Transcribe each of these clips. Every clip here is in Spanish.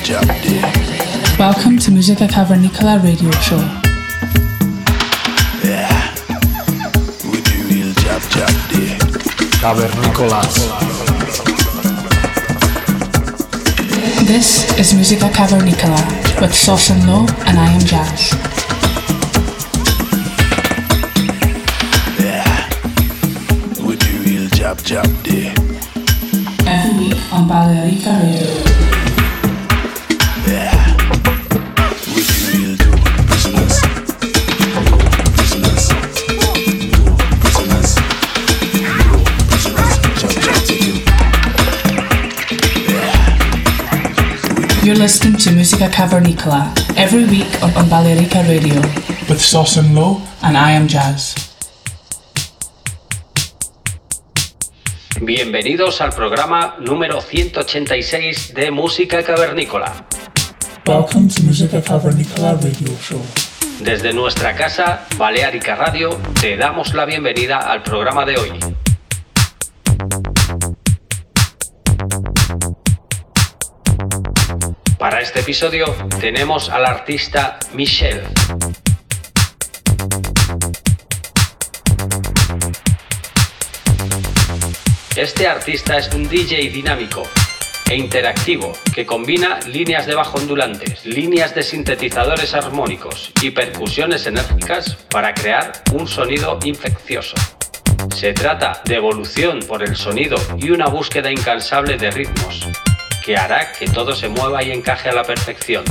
jab jab day. Welcome to Musica Cavernicola radio show. Yeah, we do real jab jab day. Cavernícolas. This is Musica Cavernicola with Sauce and Low and I am Jazz. We do real jab jab day. Every week on Balearica Radio. Cavernicola every week on, Balearica Radio with Sauce and Low and I am Jazz. Bienvenidos al programa número 186 de Música Cavernícola. Welcome to Musica Cavernicola radio show. Desde nuestra casa, Balearica Radio, te damos la bienvenida al programa de hoy. Para este episodio tenemos al artista Michelle. Este artista es un DJ dinámico e interactivo que combina líneas de bajo ondulantes, líneas de sintetizadores armónicos y percusiones enérgicas para crear un sonido infeccioso. Se trata de evolución por el sonido y una búsqueda incansable de ritmos que hará que todo se mueva y encaje a la perfección.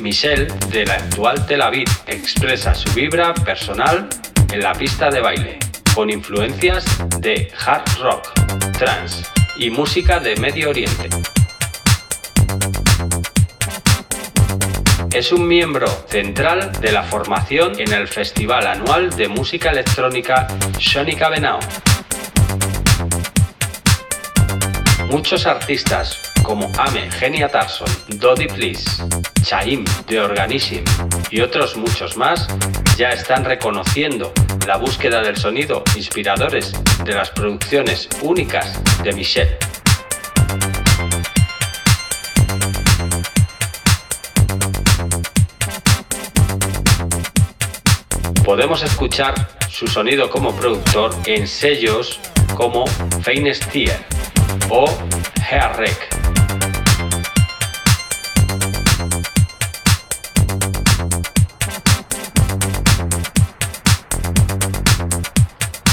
Michelle, de la actual Tel Aviv, expresa su vibra personal en la pista de baile, con influencias de hard rock, trance y música de Medio Oriente. Es un miembro central de la formación en el Festival Anual de Música Electrónica Sónica Benao. Muchos artistas como Ame Genia Tarson, Doddy Please, Chaim de Organism y otros muchos más ya están reconociendo la búsqueda del sonido inspiradores de las producciones únicas de Michel. Podemos escuchar su sonido como productor en sellos como Feinestier o Hairrec.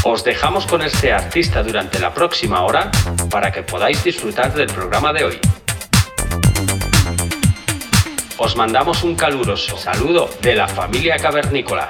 Os dejamos con este artista durante la próxima hora para que podáis disfrutar del programa de hoy. Os mandamos un caluroso saludo de la familia cavernícola.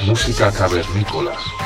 Música cavernícola.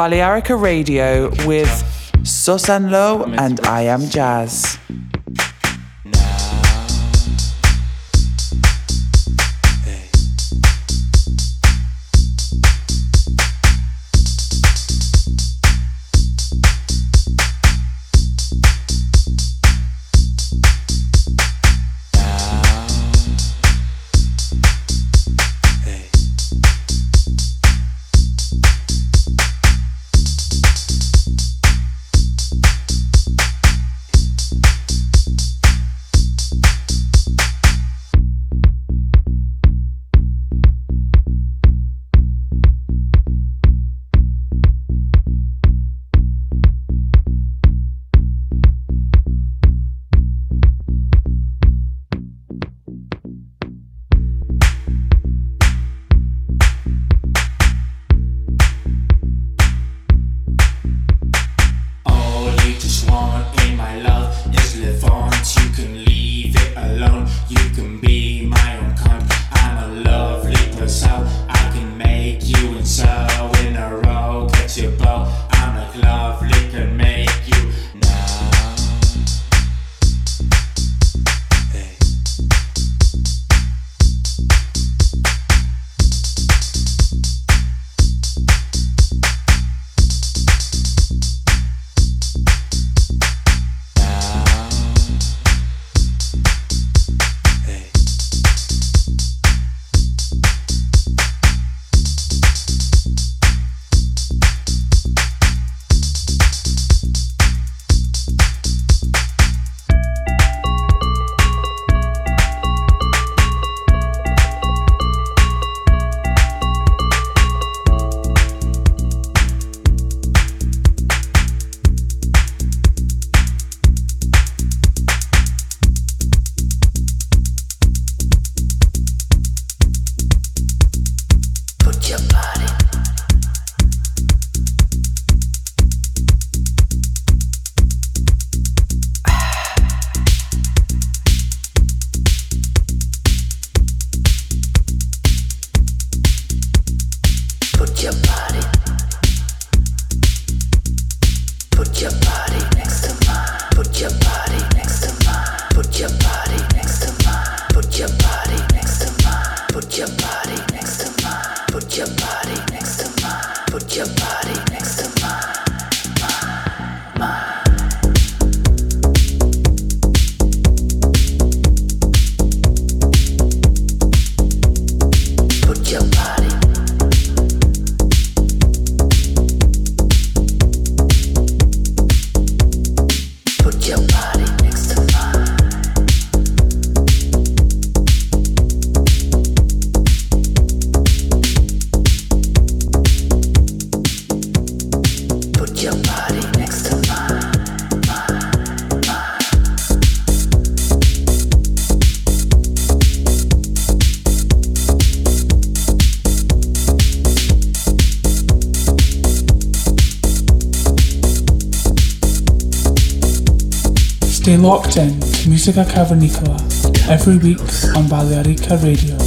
Balearica Radio with Susan Low and I Am Jazz. your body. Locked in Musica Cavernicola every week on Balearica Radio.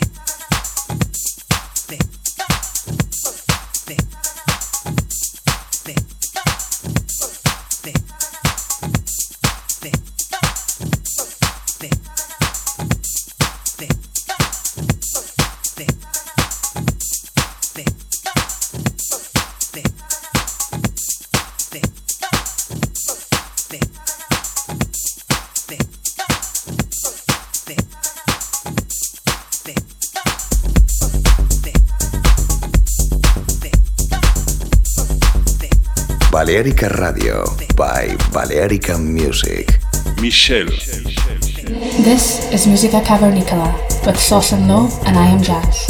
Norte. Balearica Radio by Balearica Music. Michelle. This is Musica Cavernicola with Sauce and Low, and I am Jazz.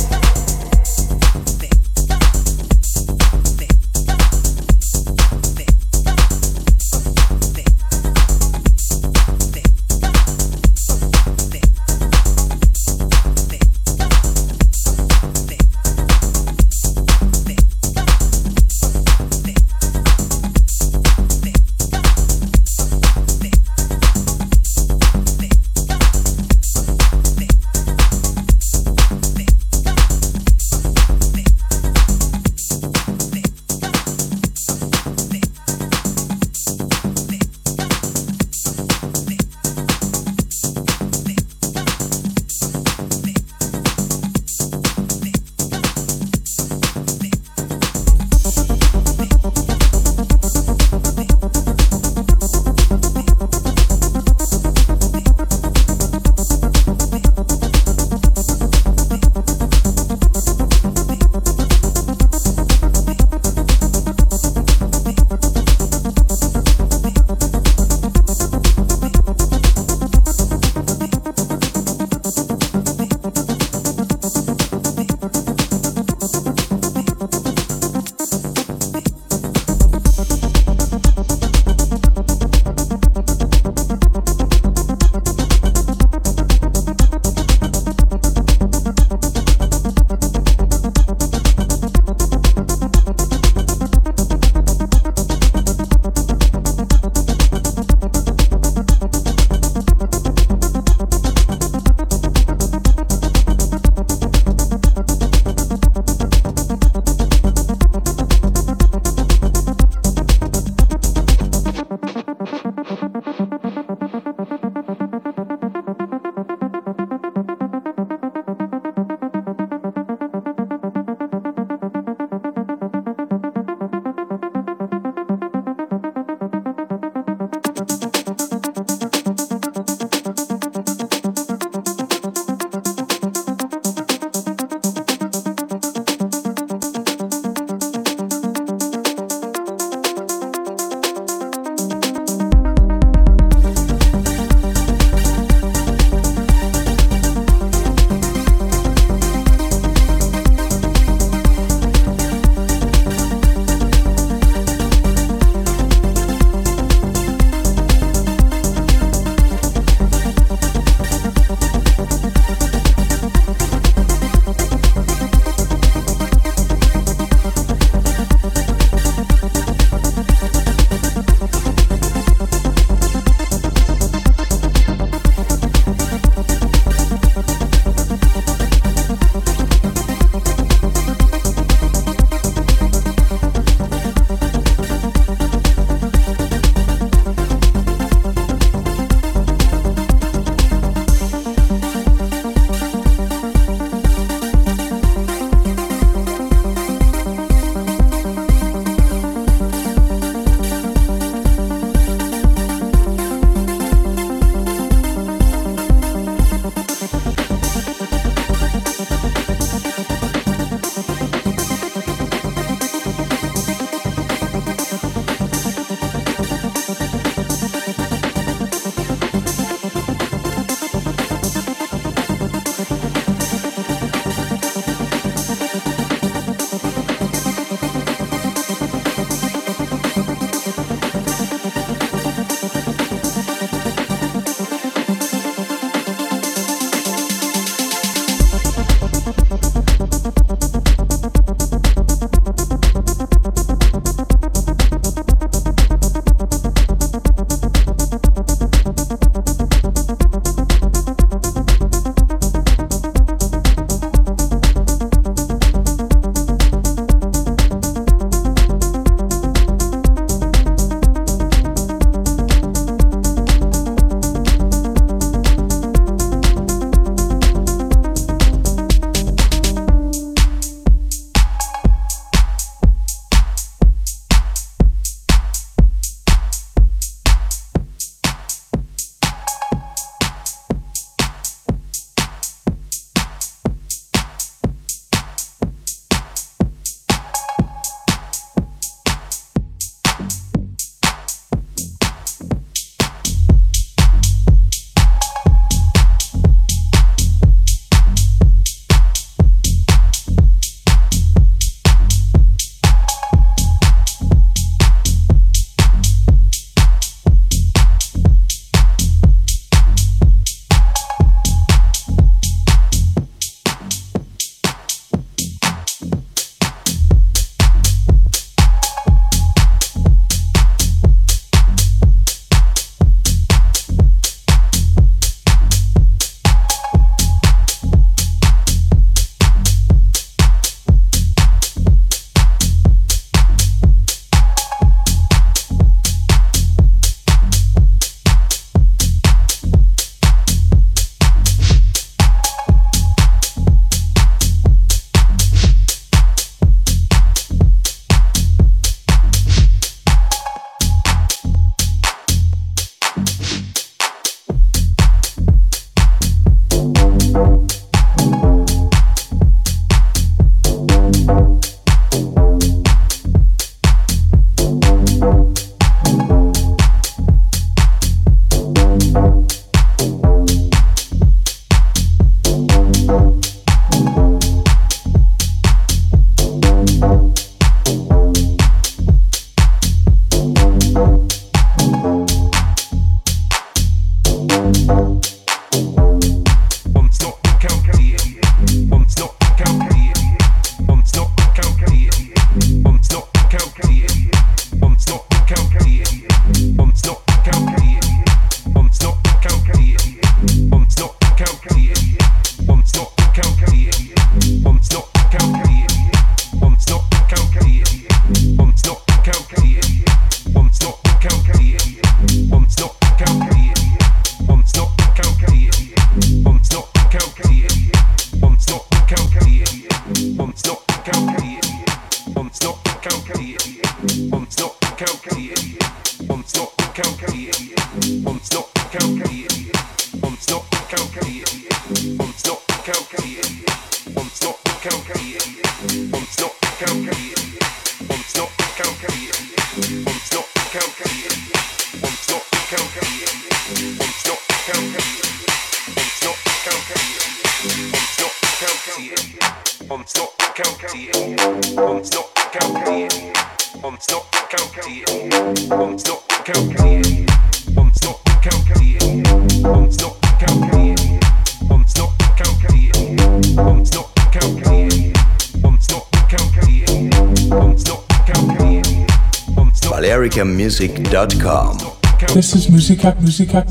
This is Music App, Music App,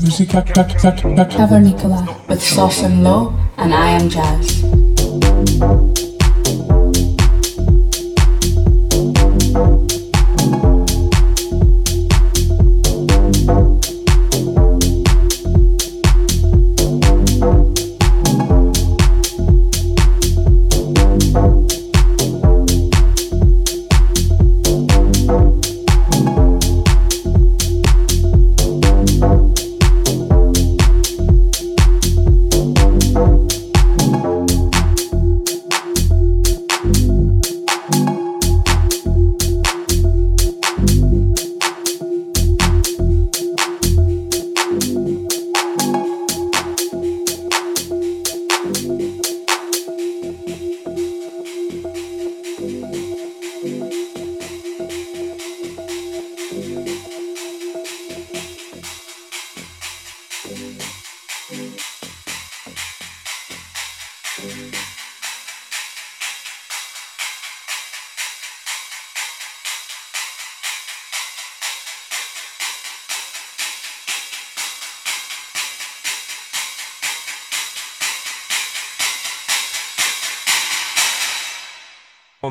Nicola with Sauce and Low, and I am Jazz.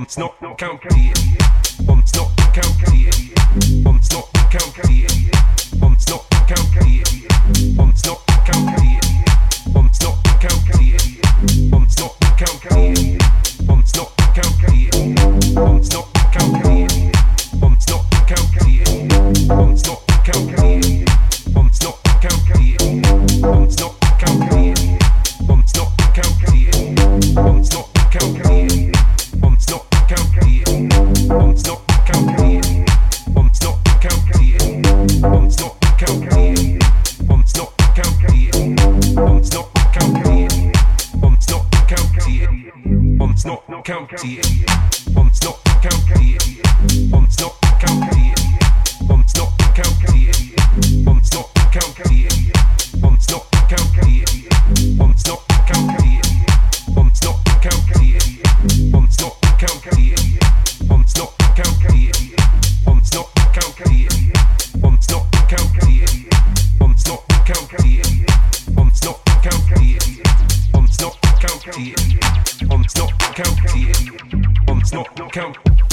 Bombs not county. Bombs not county. Bombs not county. Bombs not county. on snot county. On snot county.